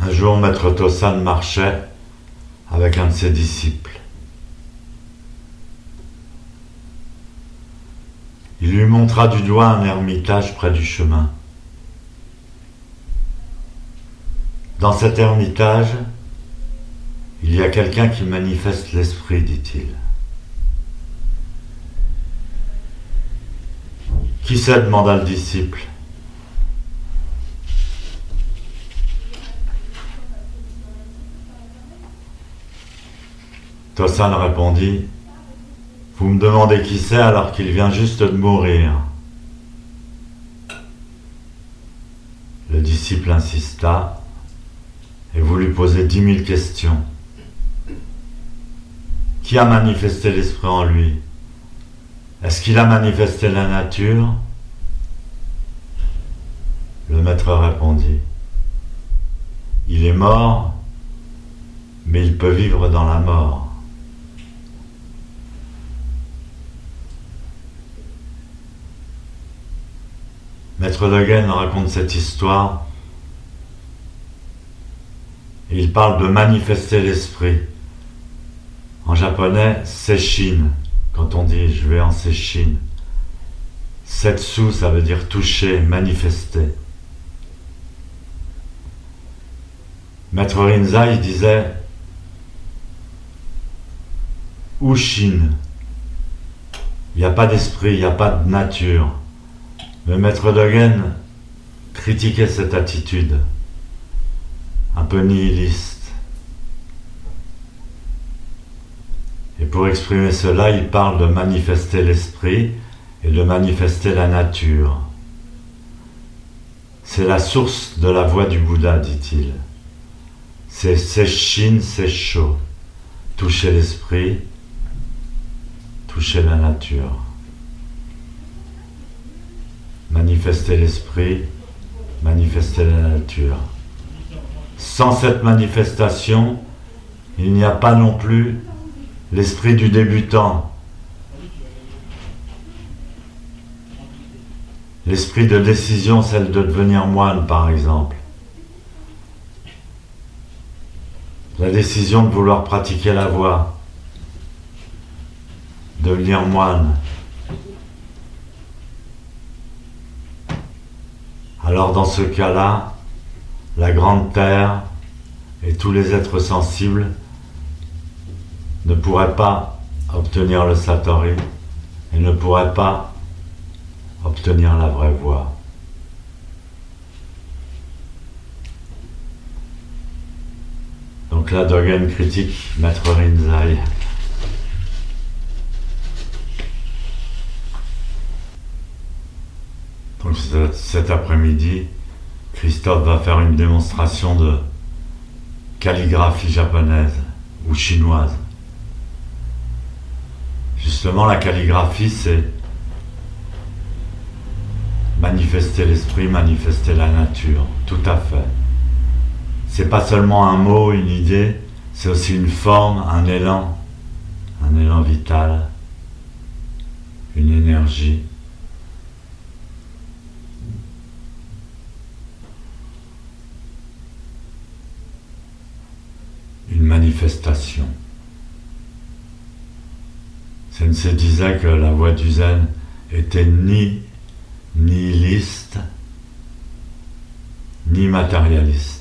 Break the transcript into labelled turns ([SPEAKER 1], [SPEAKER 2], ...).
[SPEAKER 1] Un jour, Maître Tossan marchait avec un de ses disciples. Il lui montra du doigt un ermitage près du chemin. Dans cet ermitage, il y a quelqu'un qui manifeste l'esprit, dit-il. Qui c'est demanda le disciple. Tossan répondit Vous me demandez qui c'est alors qu'il vient juste de mourir. Le disciple insista et voulut poser dix mille questions. Qui a manifesté l'esprit en lui? Est-ce qu'il a manifesté la nature? Le maître répondit Il est mort, mais il peut vivre dans la mort. Maître Dogen raconte cette histoire. Il parle de manifester l'esprit. En japonais, seshin, quand on dit je vais en seshin. Setsu, ça veut dire toucher, manifester. Maître Rinzai disait Ushin. Il n'y a pas d'esprit, il n'y a pas de nature. Le maître Dogen critiquait cette attitude, un peu nihiliste. Et pour exprimer cela, il parle de manifester l'esprit et de manifester la nature. C'est la source de la voix du Bouddha, dit-il. C'est Seshin, c'est chaud. Toucher l'esprit, toucher la nature manifester l'esprit, manifester la nature. Sans cette manifestation, il n'y a pas non plus l'esprit du débutant, l'esprit de décision, celle de devenir moine par exemple. La décision de vouloir pratiquer la voie, devenir moine, Alors dans ce cas-là, la grande terre et tous les êtres sensibles ne pourraient pas obtenir le Satori et ne pourraient pas obtenir la vraie voie. Donc là, Dogen critique Maître Rinzai. Donc cet après-midi, Christophe va faire une démonstration de calligraphie japonaise ou chinoise. Justement, la calligraphie, c'est manifester l'esprit, manifester la nature, tout à fait. C'est pas seulement un mot, une idée, c'est aussi une forme, un élan, un élan vital, une énergie. manifestation. Sensei disait que la voie du zen était ni nihiliste, ni matérialiste.